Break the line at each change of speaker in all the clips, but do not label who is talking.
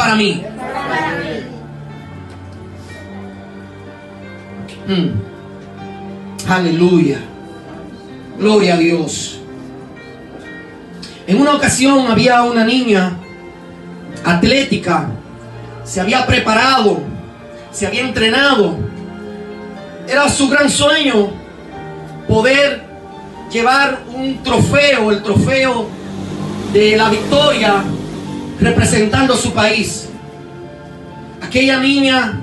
para mí. Mm. Aleluya. Gloria a Dios. En una ocasión había una niña atlética, se había preparado, se había entrenado. Era su gran sueño poder llevar un trofeo, el trofeo de la victoria representando su país. Aquella niña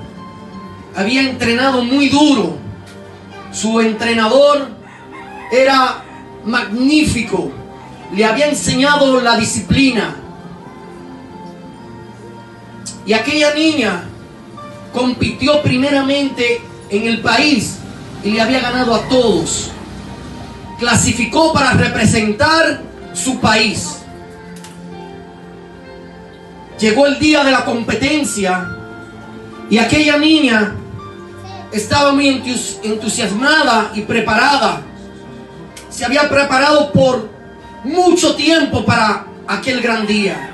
había entrenado muy duro. Su entrenador era magnífico. Le había enseñado la disciplina. Y aquella niña compitió primeramente en el país y le había ganado a todos. Clasificó para representar su país. Llegó el día de la competencia y aquella niña estaba muy entusiasmada y preparada. Se había preparado por mucho tiempo para aquel gran día.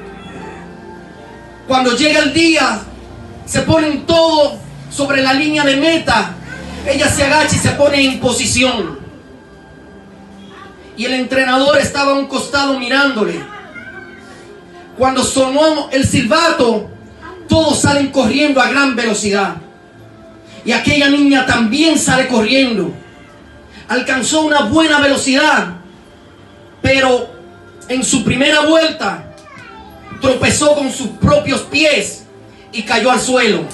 Cuando llega el día, se ponen todo sobre la línea de meta. Ella se agacha y se pone en posición. Y el entrenador estaba a un costado mirándole. Cuando sonó el silbato, todos salen corriendo a gran velocidad. Y aquella niña también sale corriendo. Alcanzó una buena velocidad, pero en su primera vuelta tropezó con sus propios pies y cayó al suelo.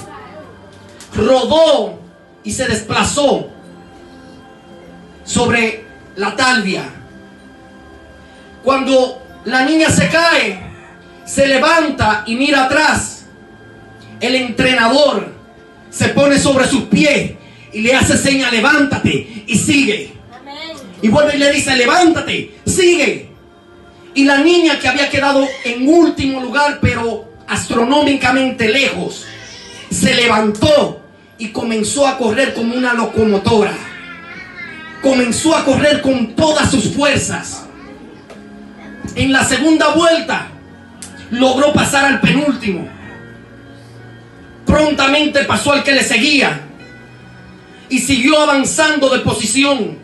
Rodó y se desplazó sobre la talvia. Cuando la niña se cae, se levanta y mira atrás. El entrenador se pone sobre sus pies y le hace seña, levántate y sigue. Y vuelve y le dice, levántate, sigue. Y la niña que había quedado en último lugar, pero astronómicamente lejos, se levantó y comenzó a correr como una locomotora. Comenzó a correr con todas sus fuerzas. En la segunda vuelta logró pasar al penúltimo prontamente pasó al que le seguía y siguió avanzando de posición.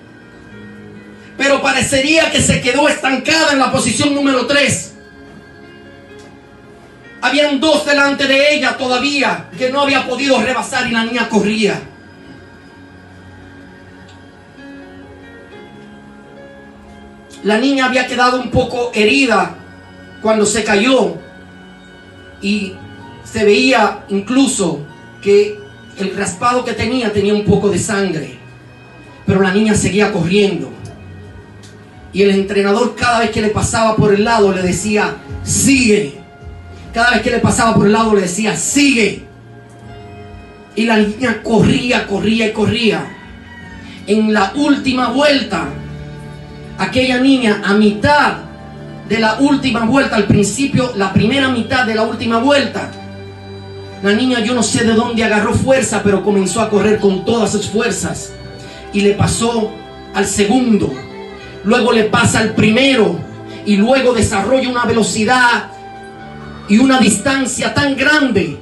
Pero parecería que se quedó estancada en la posición número 3. Habían dos delante de ella todavía que no había podido rebasar y la niña corría. La niña había quedado un poco herida cuando se cayó y se veía incluso que el raspado que tenía tenía un poco de sangre. Pero la niña seguía corriendo. Y el entrenador cada vez que le pasaba por el lado le decía, sigue. Cada vez que le pasaba por el lado le decía, sigue. Y la niña corría, corría y corría. En la última vuelta, aquella niña a mitad de la última vuelta, al principio, la primera mitad de la última vuelta, la niña yo no sé de dónde agarró fuerza, pero comenzó a correr con todas sus fuerzas. Y le pasó al segundo. Luego le pasa al primero. Y luego desarrolla una velocidad y una distancia tan grande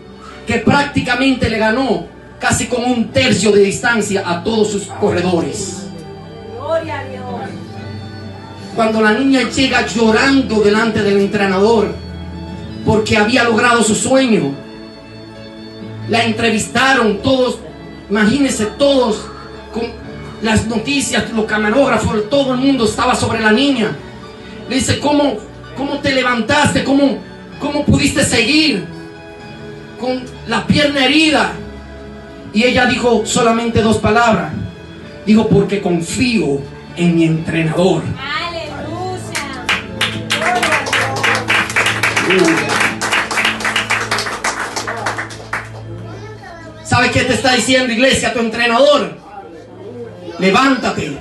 que prácticamente le ganó casi con un tercio de distancia a todos sus corredores. Gloria. Cuando la niña llega llorando delante del entrenador porque había logrado su sueño, la entrevistaron todos, imagínense todos con las noticias, los camarógrafos, todo el mundo estaba sobre la niña. Le dice, ¿cómo, cómo te levantaste? ¿Cómo, ¿Cómo pudiste seguir con la pierna herida? Y ella dijo solamente dos palabras. Dijo, porque confío en mi entrenador. ¿Sabe qué te está diciendo, iglesia, tu entrenador? Levántate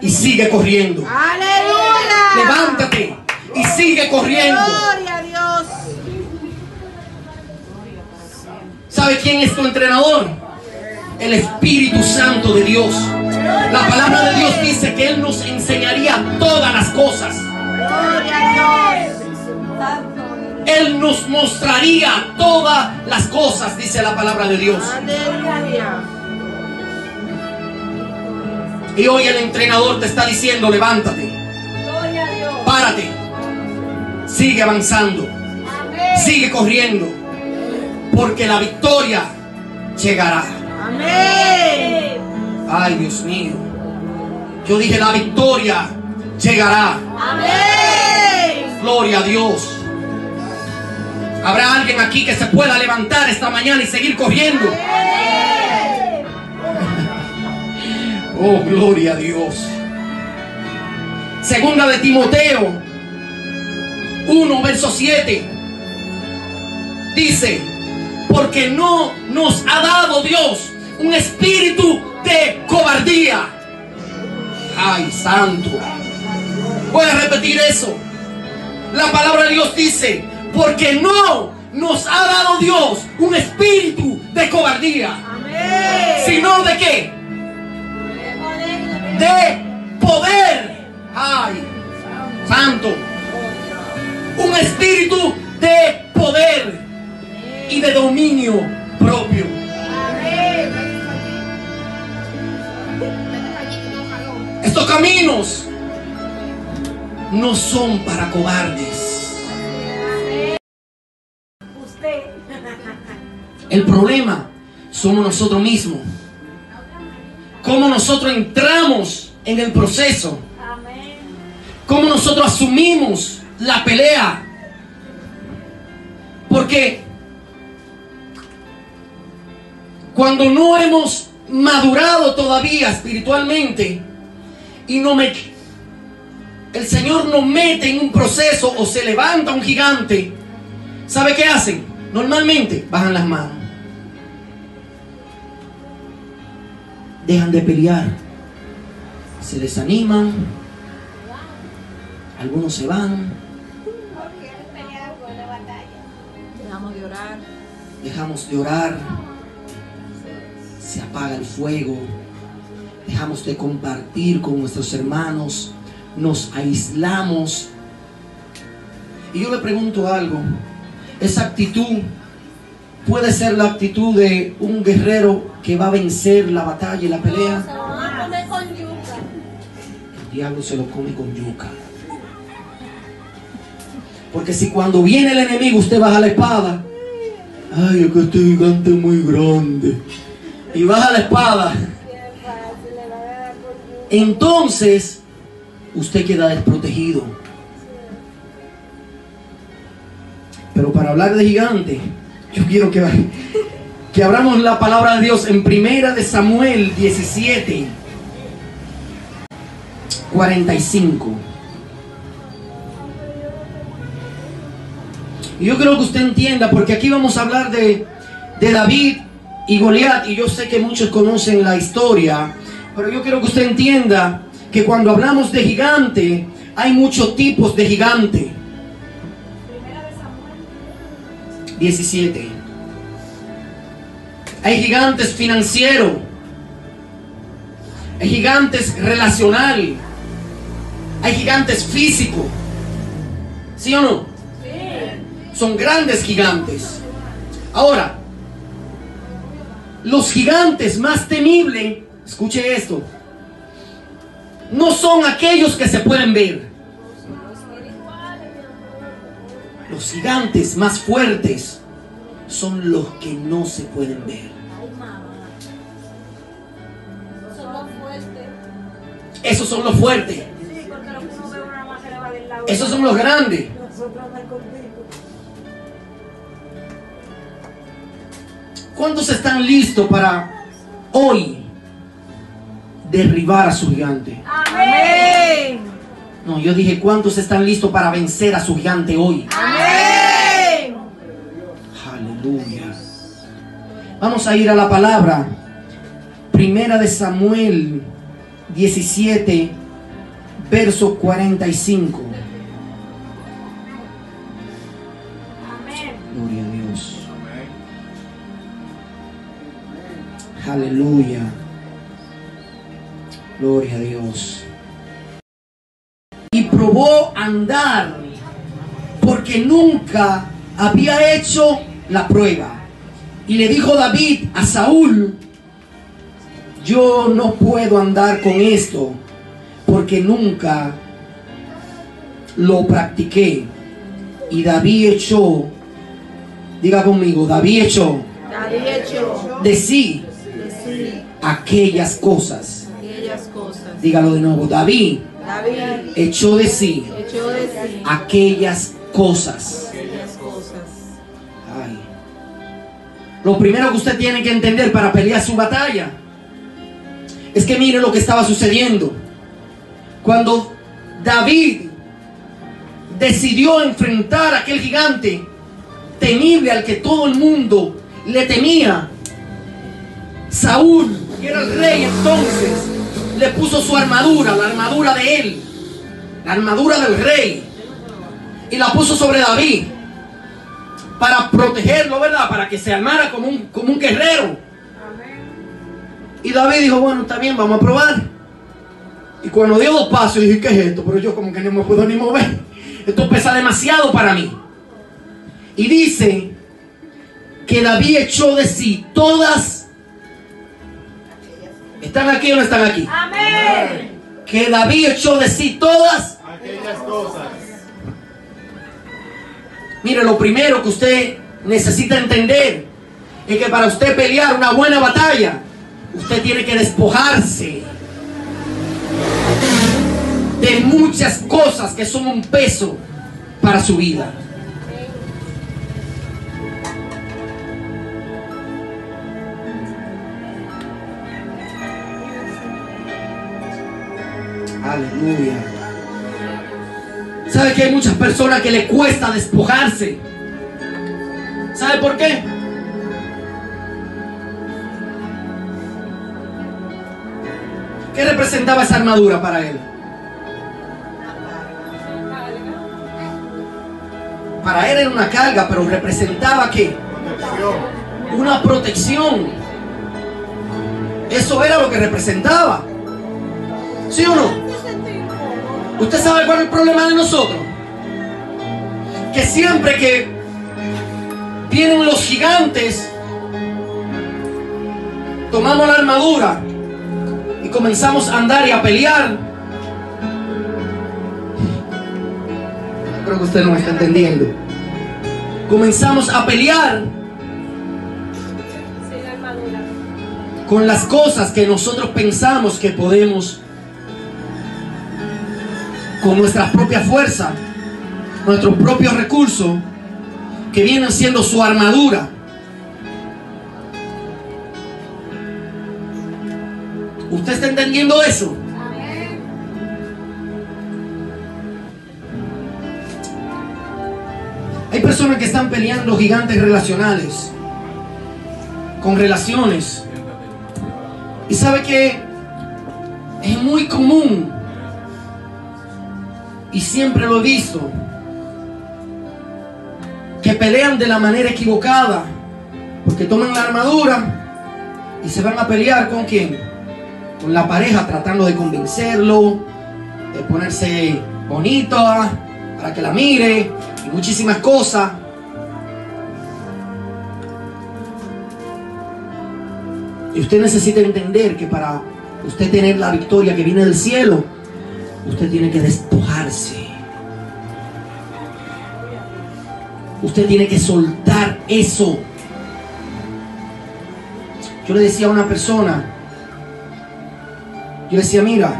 y sigue corriendo.
Aleluya.
Levántate y sigue corriendo.
Gloria a Dios.
¿Sabe quién es tu entrenador? El Espíritu Santo de Dios. La palabra de Dios dice que Él nos enseñaría todas las cosas.
Gloria a Dios.
Él nos mostraría todas las cosas, dice la palabra de Dios. Y hoy el entrenador te está diciendo, levántate, párate, sigue avanzando, sigue corriendo, porque la victoria llegará.
Amén.
Ay, Dios mío. Yo dije, la victoria llegará.
Amén.
Gloria a Dios. Habrá alguien aquí que se pueda levantar esta mañana y seguir corriendo. Oh, gloria a Dios. Segunda de Timoteo 1, verso 7. Dice, porque no nos ha dado Dios un espíritu de cobardía. Ay, santo. Voy a repetir eso. La palabra de Dios dice, porque no nos ha dado Dios un espíritu de cobardía,
Amén.
sino de qué? El problema somos nosotros mismos. Cómo nosotros entramos en el proceso. Cómo nosotros asumimos la pelea. Porque cuando no hemos madurado todavía espiritualmente y no me, el Señor nos mete en un proceso o se levanta un gigante, ¿sabe qué hacen? Normalmente bajan las manos. Dejan de pelear. Se desaniman. Algunos se van.
Dejamos de orar.
Dejamos de orar. Se apaga el fuego. Dejamos de compartir con nuestros hermanos. Nos aislamos. Y yo le pregunto algo. Esa actitud puede ser la actitud de un guerrero que va a vencer la batalla y la pelea.
Se lo van a comer con yuca.
El diablo se lo come con yuca. Porque si cuando viene el enemigo usted baja la espada, ay, es que este gigante es muy grande, y baja la espada, entonces usted queda desprotegido. Pero para hablar de gigante, yo quiero que, que abramos la palabra de Dios en primera de Samuel 17, 45. Y yo creo que usted entienda, porque aquí vamos a hablar de, de David y Goliat, y yo sé que muchos conocen la historia, pero yo quiero que usted entienda que cuando hablamos de gigante, hay muchos tipos de gigante. 17. Hay gigantes financieros. Hay gigantes relacional. Hay gigantes físicos. ¿Sí o no? Son grandes gigantes. Ahora, los gigantes más temibles, escuche esto, no son aquellos que se pueden ver. Los gigantes más fuertes son los que no se pueden ver. Esos son los fuertes. Esos son los grandes. ¿Cuántos están listos para hoy derribar a su gigante?
Amén.
No, yo dije, ¿cuántos están listos para vencer a su gigante hoy?
Amén.
Aleluya. Vamos a ir a la palabra. Primera de Samuel 17, verso 45.
Amén.
Gloria a Dios. Aleluya. Gloria a Dios. Y probó andar porque nunca había hecho la prueba. Y le dijo David a Saúl, yo no puedo andar con esto porque nunca lo practiqué. Y David echó, diga conmigo, David echó
David echó
de sí
de sí
aquellas cosas.
aquellas cosas.
Dígalo de nuevo, David
David
echó de sí
echó de sí
aquellas cosas.
aquellas cosas.
Ay. Lo primero que usted tiene que entender para pelear su batalla es que mire lo que estaba sucediendo. Cuando David decidió enfrentar a aquel gigante temible al que todo el mundo le temía, Saúl, que era el rey entonces, le puso su armadura, la armadura de él, la armadura del rey, y la puso sobre David para protegerlo, ¿verdad? Para que se armara como un, como un guerrero. Y David dijo, bueno, está bien, vamos a probar. Y cuando dio dos pasos, dije, ¿qué es esto? Pero yo como que no me puedo ni mover. Esto pesa demasiado para mí. Y dice que David echó de sí todas... ¿Están aquí o no están aquí?
Amén.
Que David echó de sí todas
aquellas cosas.
Mire, lo primero que usted necesita entender es que para usted pelear una buena batalla, usted tiene que despojarse de muchas cosas que son un peso para su vida. Aleluya. ¿Sabe que hay muchas personas que le cuesta despojarse? ¿Sabe por qué? ¿Qué representaba esa armadura para él? Para él era una carga, pero representaba qué? Una protección. Eso era lo que representaba. ¿Sí o no? ¿Usted sabe cuál es el problema de nosotros? Que siempre que vienen los gigantes, tomamos la armadura y comenzamos a andar y a pelear. Creo que usted no me está entendiendo. Comenzamos a pelear con las cosas que nosotros pensamos que podemos con nuestra propia fuerza, nuestros propios recursos, que vienen siendo su armadura. ¿Usted está entendiendo eso? Hay personas que están peleando gigantes relacionales, con relaciones. Y sabe que es muy común y siempre lo he visto, que pelean de la manera equivocada, porque toman la armadura y se van a pelear con quién? Con la pareja tratando de convencerlo, de ponerse bonito ah, para que la mire y muchísimas cosas. Y usted necesita entender que para usted tener la victoria que viene del cielo, usted tiene que despojarse. Usted tiene que soltar eso. Yo le decía a una persona, yo le decía, mira,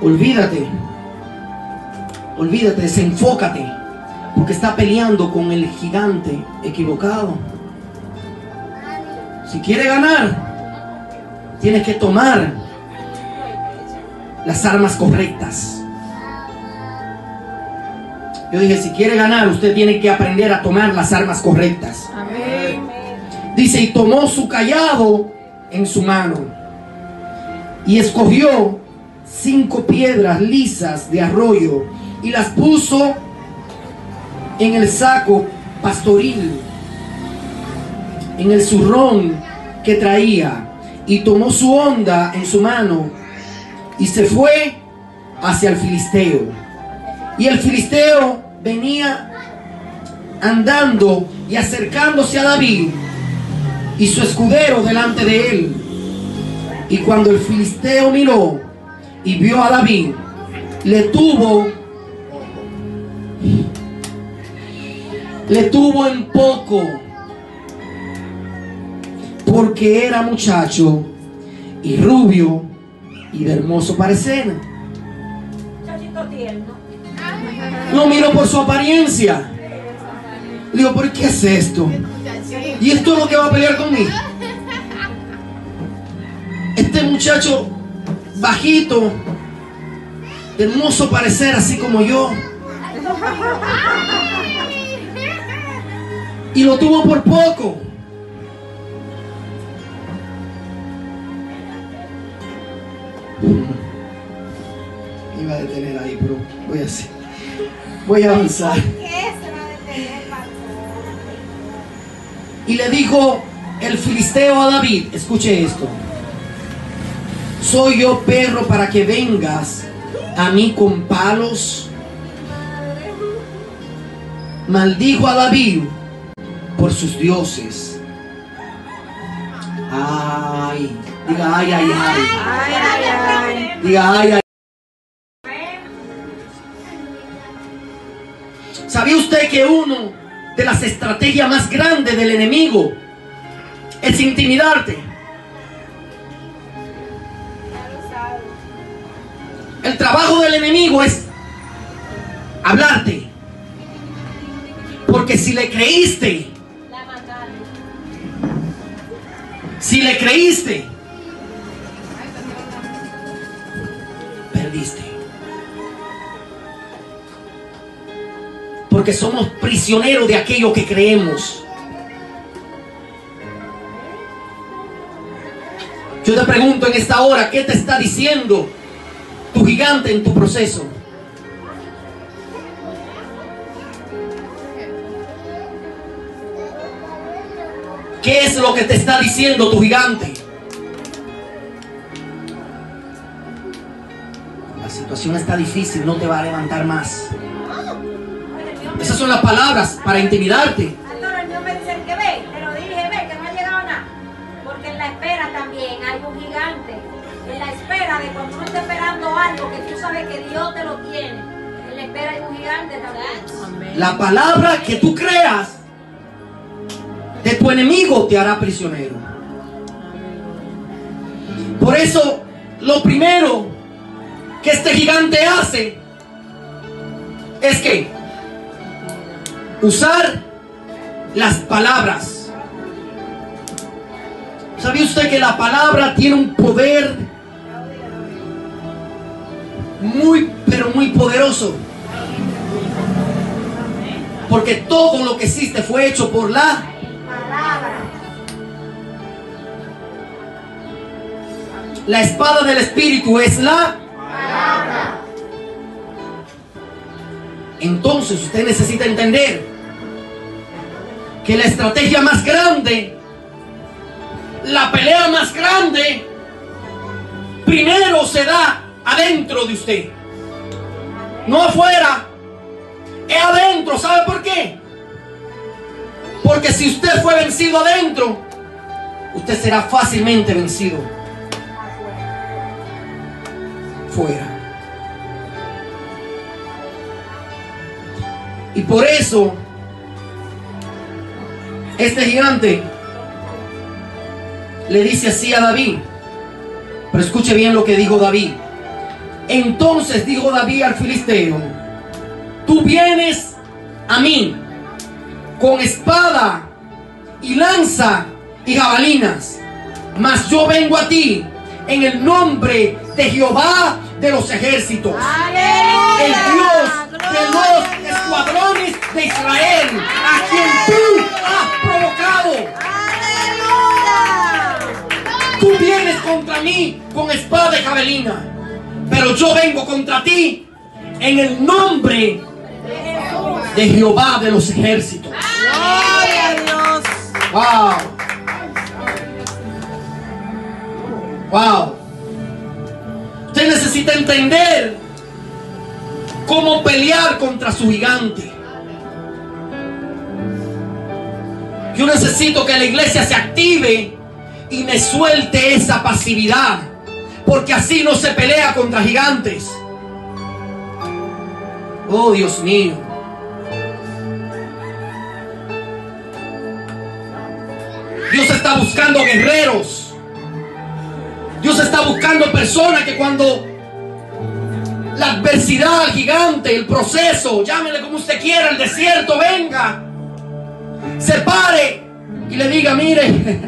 olvídate, olvídate, desenfócate, porque está peleando con el gigante equivocado. Si quiere ganar, tienes que tomar las armas correctas. Yo dije, si quiere ganar, usted tiene que aprender a tomar las armas correctas.
Amén.
Dice, y tomó su callado en su mano y escogió cinco piedras lisas de arroyo y las puso en el saco pastoril, en el zurrón que traía, y tomó su onda en su mano y se fue hacia el filisteo. Y el filisteo venía andando y acercándose a David y su escudero delante de él. Y cuando el filisteo miró y vio a David, le tuvo, le tuvo en poco, porque era muchacho y rubio y de hermoso parecer. Lo miro por su apariencia. Digo, ¿por qué es esto? ¿Y esto es lo que va a pelear conmigo? Este muchacho bajito, de hermoso parecer, así como yo. Y lo tuvo por poco. Iba a detener ahí, pero voy a hacer. Voy a avanzar. Y le dijo el filisteo a David, escuche esto, soy yo perro para que vengas a mí con palos. Maldijo a David por sus dioses. Ay, diga ay, ay, ay.
Ay, ay, ay.
Diga ay, ay. ¿Sabía usted que uno de las estrategias más grandes del enemigo es intimidarte? El trabajo del enemigo es hablarte. Porque si le creíste, si le creíste, perdiste. Porque somos prisioneros de aquello que creemos. Yo te pregunto en esta hora, ¿qué te está diciendo tu gigante en tu proceso? ¿Qué es lo que te está diciendo tu gigante? La situación está difícil, no te va a levantar más. Esas son las palabras para intimidarte.
Pastor, el mío me dice que ve, te lo dije, ve, que no ha llegado nada. Porque en la espera también hay un gigante. En la espera de cuando uno está esperando algo que tú sabes que Dios te lo tiene. En la espera hay un gigante también.
La palabra que tú creas tu enemigo te hará prisionero. Por eso, lo primero que este gigante hace es que usar las palabras. ¿Sabía usted que la palabra tiene un poder muy, pero muy poderoso? Porque todo lo que existe fue hecho por la La espada del espíritu es la Entonces usted necesita entender que la estrategia más grande, la pelea más grande, primero se da adentro de usted. No afuera, es adentro. ¿Sabe por qué? Porque si usted fue vencido adentro, usted será fácilmente vencido fuera. Y por eso, este gigante le dice así a David. Pero escuche bien lo que dijo David. Entonces dijo David al filisteo, tú vienes a mí con espada y lanza y jabalinas, mas yo vengo a ti en el nombre de Jehová de los ejércitos, el Dios de los escuadrones de Israel, a quien tú has provocado. Tú vienes contra mí con espada y jabalina, pero yo vengo contra ti en el nombre de Jehová de los ejércitos.
Gloria a Dios.
Wow. Wow. Necesita entender cómo pelear contra su gigante. Yo necesito que la iglesia se active y me suelte esa pasividad. Porque así no se pelea contra gigantes. Oh Dios mío. Dios está buscando guerreros. Dios está buscando personas que cuando la adversidad, gigante, el proceso, llámele como usted quiera, el desierto, venga, se pare y le diga, mire,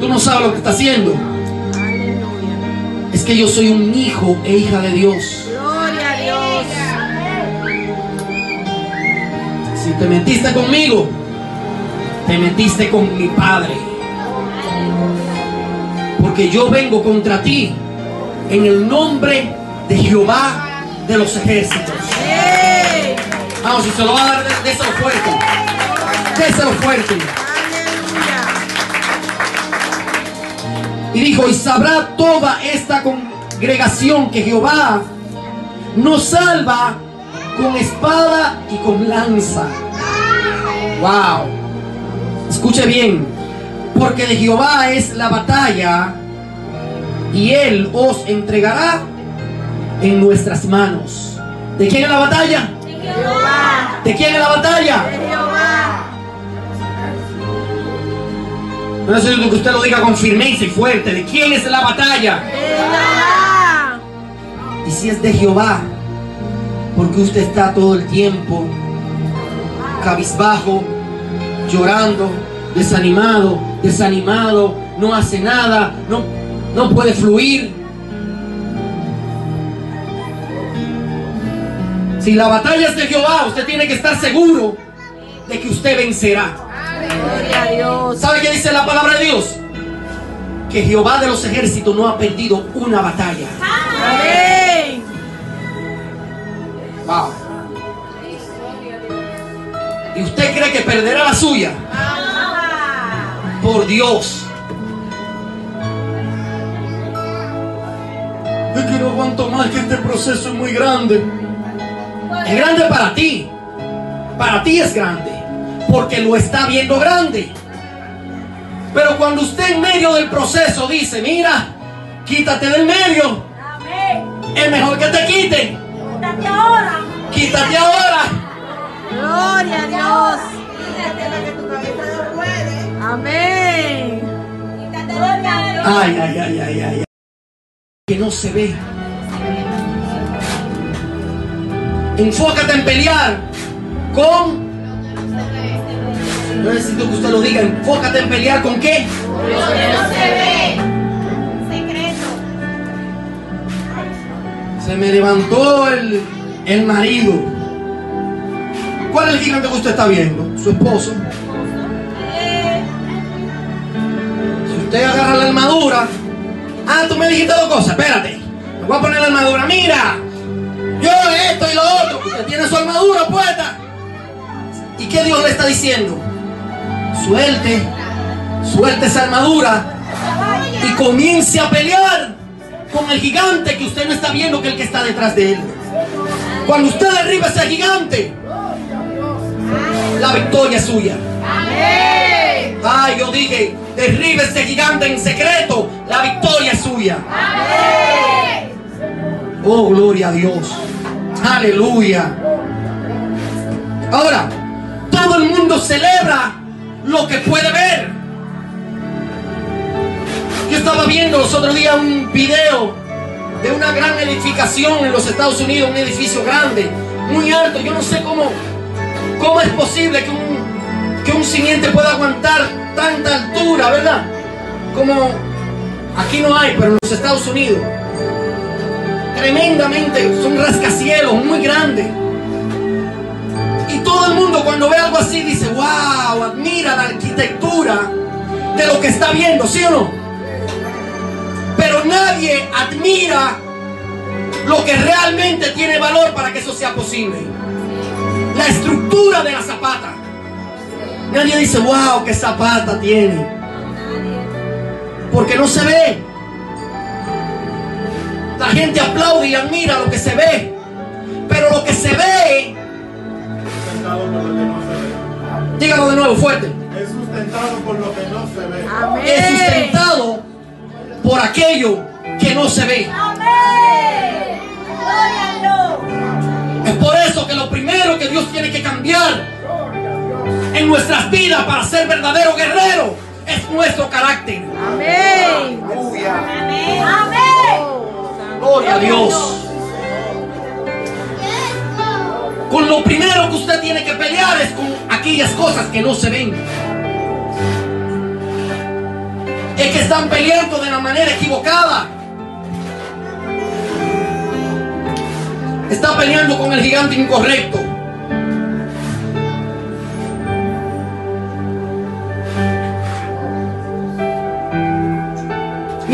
tú no sabes lo que está haciendo. Es que yo soy un hijo e hija de Dios.
Gloria a Dios.
Si te metiste conmigo, te metiste con mi Padre. Porque yo vengo contra ti en el nombre de Jehová de los ejércitos. Vamos, si se lo va a dar, dé- déselo fuerte. Déselo fuerte. Y dijo, y sabrá toda esta congregación que Jehová nos salva con espada y con lanza. Wow. Escuche bien. Porque de Jehová es la batalla y él os entregará en nuestras manos. ¿De quién es la batalla?
Jehová.
¿De quién es la batalla?
De Jehová.
No necesito que usted lo diga con firmeza y fuerte. ¿De quién es la batalla?
De Jehová.
Y si es de Jehová, porque usted está todo el tiempo cabizbajo, llorando, desanimado, desanimado, no hace nada, no, no puede fluir. Si la batalla es de Jehová, usted tiene que estar seguro de que usted vencerá.
Gloria a Dios.
¿Sabe qué dice la palabra de Dios? Que Jehová de los ejércitos no ha perdido una batalla.
Amén.
Wow. ¿Y usted cree que perderá la suya? Por Dios. No aguanto más que este proceso es muy grande. Es grande para ti. Para ti es grande. Porque lo está viendo grande. Pero cuando usted en medio del proceso dice, mira, quítate del medio. Es mejor que te quiten.
Quítate ahora.
Quítate ahora.
Gloria a Dios. Amén.
Quítate del medio.
Ay, ay, ay, ay, ay. Que no se ve. Enfócate en pelear con. No necesito que usted lo diga. Enfócate en pelear con qué? Se me levantó el, el marido. ¿Cuál es el gigante que usted está viendo? Su esposo. Ah, tú me dijiste dos cosas. Espérate. Me voy a poner la armadura. Mira. Yo esto y lo otro. Usted tiene su armadura puesta. ¿Y qué Dios le está diciendo? Suelte. Suelte esa armadura. Y comience a pelear con el gigante que usted no está viendo que el que está detrás de él. Cuando usted derriba ese gigante, la victoria es suya. Ay, yo dije, derribe ese gigante en secreto, la victoria es suya. Oh, gloria a Dios. Aleluya. Ahora, todo el mundo celebra lo que puede ver. Yo estaba viendo los otros días un video de una gran edificación en los Estados Unidos, un edificio grande, muy alto. Yo no sé cómo, cómo es posible que un, que un simiente pueda aguantar tanta altura, ¿verdad? Como aquí no hay, pero en los Estados Unidos. Tremendamente, son rascacielos muy grandes. Y todo el mundo cuando ve algo así dice, wow, admira la arquitectura de lo que está viendo, ¿sí o no? Pero nadie admira lo que realmente tiene valor para que eso sea posible. La estructura de la zapata. Nadie dice, wow, qué zapata tiene. Porque no se ve. La gente aplaude y admira lo que se ve. Pero lo que se ve,
Sentado por lo que no se ve.
Dígalo de nuevo fuerte.
Es sustentado por lo que no se ve.
Es sustentado por aquello que no se ve.
Amén.
Es por eso que lo primero que Dios tiene que cambiar en nuestras vidas para ser verdadero guerrero es nuestro carácter.
Amén.
Amén.
Gloria a Dios. Con lo primero que usted tiene que pelear es con aquellas cosas que no se ven. Es que están peleando de la manera equivocada. Está peleando con el gigante incorrecto.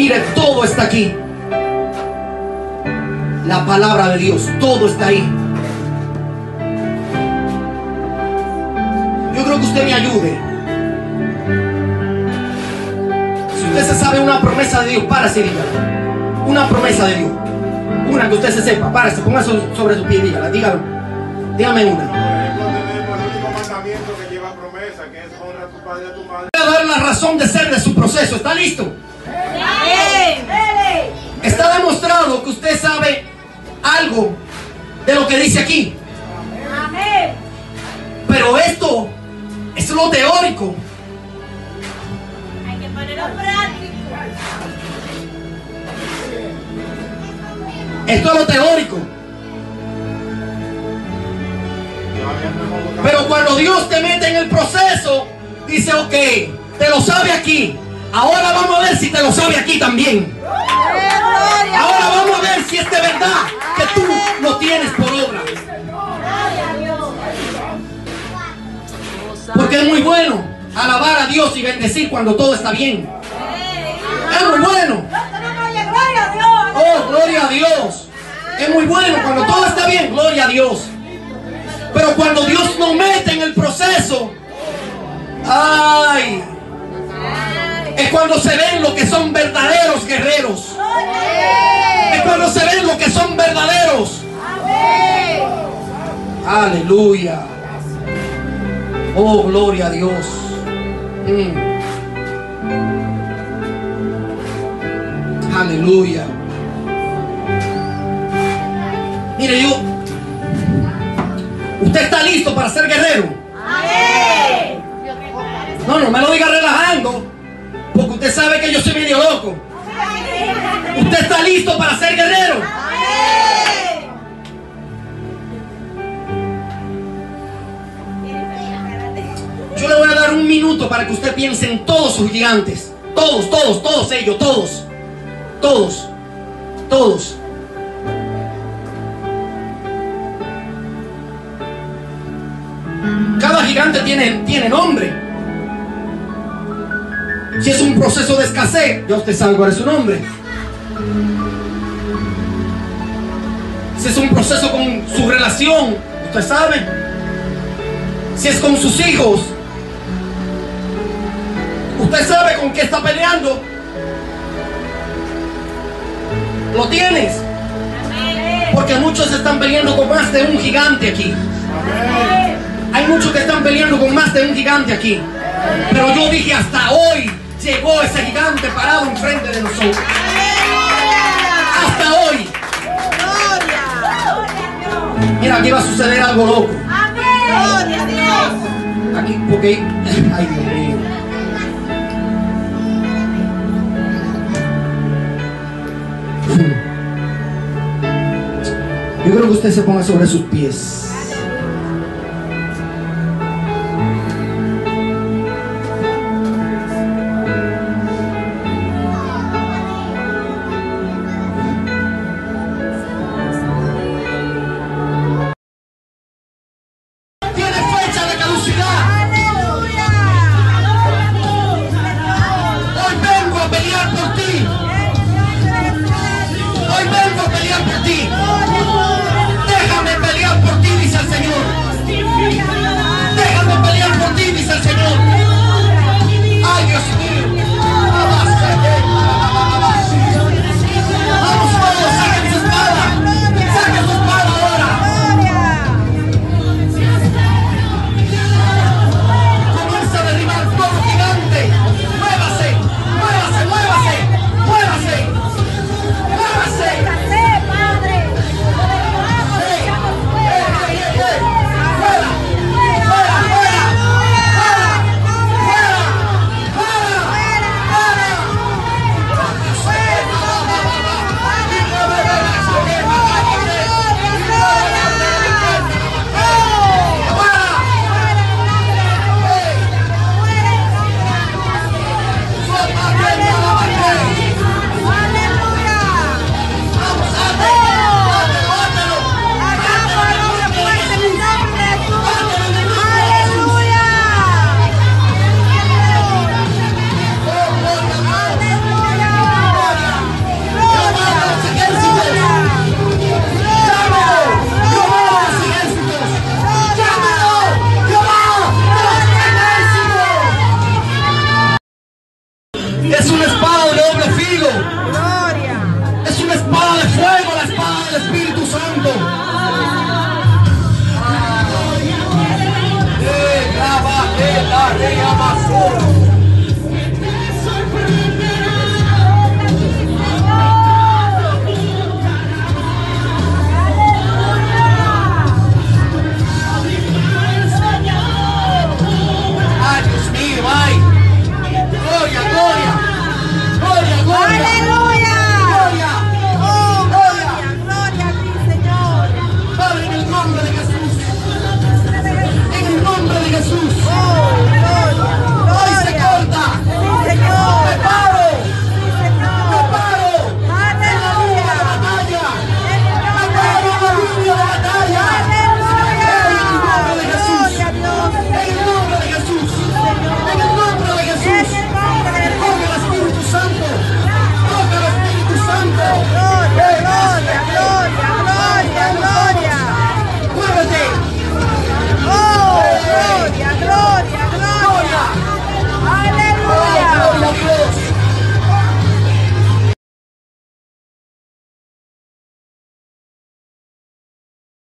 Mire, todo está aquí. La palabra de Dios, todo está ahí. Yo creo que usted me ayude. Si usted se sabe una promesa de Dios, párese y diga. Una promesa de Dios. Una que usted se sepa, párese, ponga so- sobre su pie y dígala, dígalo. Dígame una. Voy a dar la razón de ser de su proceso. ¿Está listo? Lo que dice aquí.
Amén.
Pero esto es lo teórico.
Hay que ponerlo práctico.
Esto es lo teórico. Pero cuando Dios te mete en el proceso, dice, ok, te lo sabe aquí. Ahora vamos a ver si te lo sabe aquí también. Ahora vamos a ver si es de verdad Porque es muy bueno alabar a Dios y bendecir cuando todo está bien. Es muy bueno. Oh, gloria a Dios. Es muy bueno cuando todo está bien, gloria a Dios. Pero cuando Dios nos mete en el proceso, ay, es cuando se ven lo que son verdaderos guerreros. Es cuando se ven lo que son verdaderos. Aleluya. Oh, gloria a Dios. Mm. Aleluya. Mire, yo. ¿Usted está listo para ser guerrero?
Amén.
No, no me lo diga relajando. Porque usted sabe que yo soy medio loco. ¿Usted está listo para ser guerrero? Voy a dar un minuto para que usted piense en todos sus gigantes. Todos, todos, todos ellos, todos. Todos. Todos. Cada gigante tiene, tiene nombre. Si es un proceso de escasez, ya usted sabe cuál es su nombre. Si es un proceso con su relación, usted sabe. Si es con sus hijos, usted sabe con qué está peleando. Lo tienes. Porque muchos están peleando con más de un gigante aquí. Hay muchos que están peleando con más de un gigante aquí. Pero yo dije hasta hoy llegó ese gigante parado enfrente de nosotros. Hasta hoy. Mira, aquí va a suceder algo loco.
Gloria a Dios.
Aquí, porque. Ay, Dios mío. Yo creo que usted se ponga sobre sus pies.